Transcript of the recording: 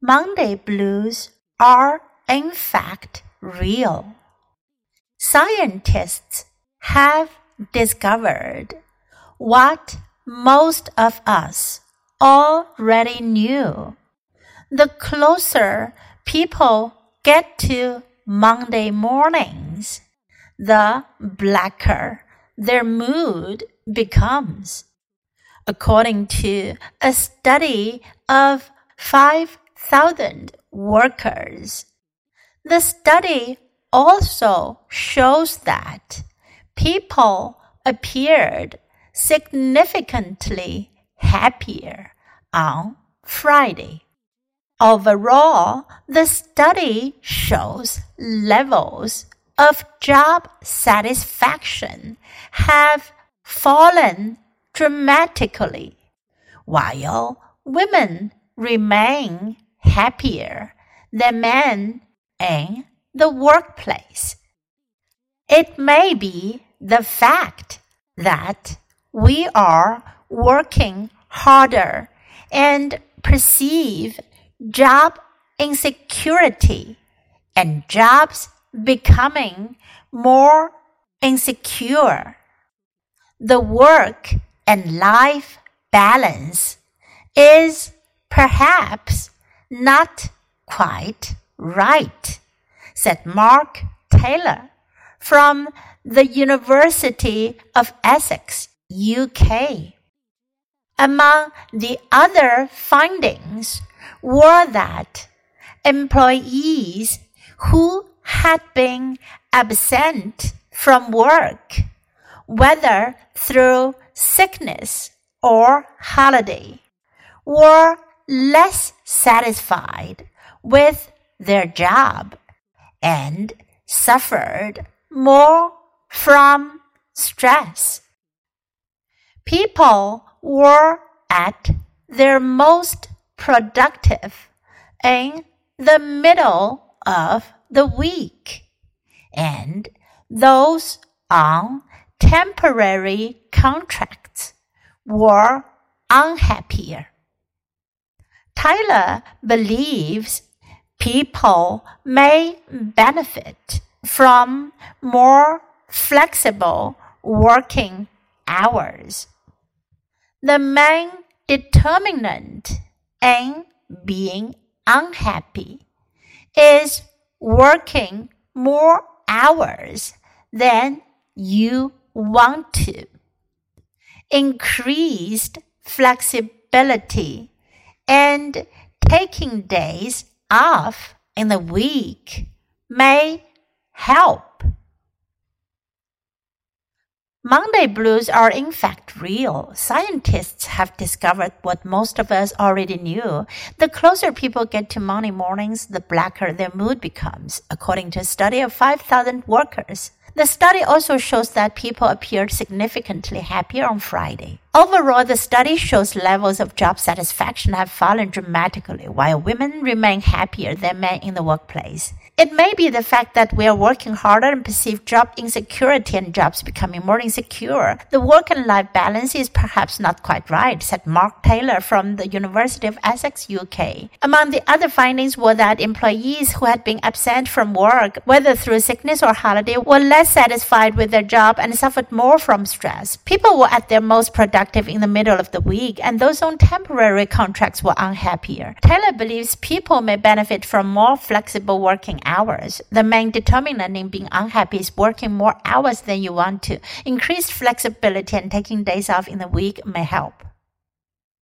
Monday blues are in fact real. Scientists have discovered what most of us already knew. The closer people get to Monday mornings, the blacker their mood becomes. According to a study of 5,000 workers, the study also shows that people appeared significantly happier on Friday. Overall, the study shows levels of job satisfaction have fallen dramatically, while women remain happier than men in the workplace. It may be the fact that we are working harder and perceive job insecurity and jobs becoming more insecure. The work and life balance is perhaps not quite right, said Mark Taylor from the University of Essex, UK. Among the other findings were that employees who had been absent from work, whether through sickness or holiday, were less satisfied with their job and suffered more from stress. People were at their most productive in the middle of the week, and those on temporary contracts were unhappier. Taylor believes people may benefit from more flexible working hours. The main determinant in being unhappy is working more hours than you want to. Increased flexibility and taking days off in the week may help. Monday blues are in fact real. Scientists have discovered what most of us already knew. The closer people get to Monday mornings, the blacker their mood becomes, according to a study of 5,000 workers. The study also shows that people appeared significantly happier on Friday. Overall, the study shows levels of job satisfaction have fallen dramatically, while women remain happier than men in the workplace. It may be the fact that we are working harder and perceive job insecurity and jobs becoming more insecure. The work and life balance is perhaps not quite right, said Mark Taylor from the University of Essex, UK. Among the other findings were that employees who had been absent from work, whether through sickness or holiday, were less satisfied with their job and suffered more from stress. People were at their most productive in the middle of the week, and those on temporary contracts were unhappier. Taylor believes people may benefit from more flexible working hours. The main determinant in being unhappy is working more hours than you want to. Increased flexibility and taking days off in the week may help.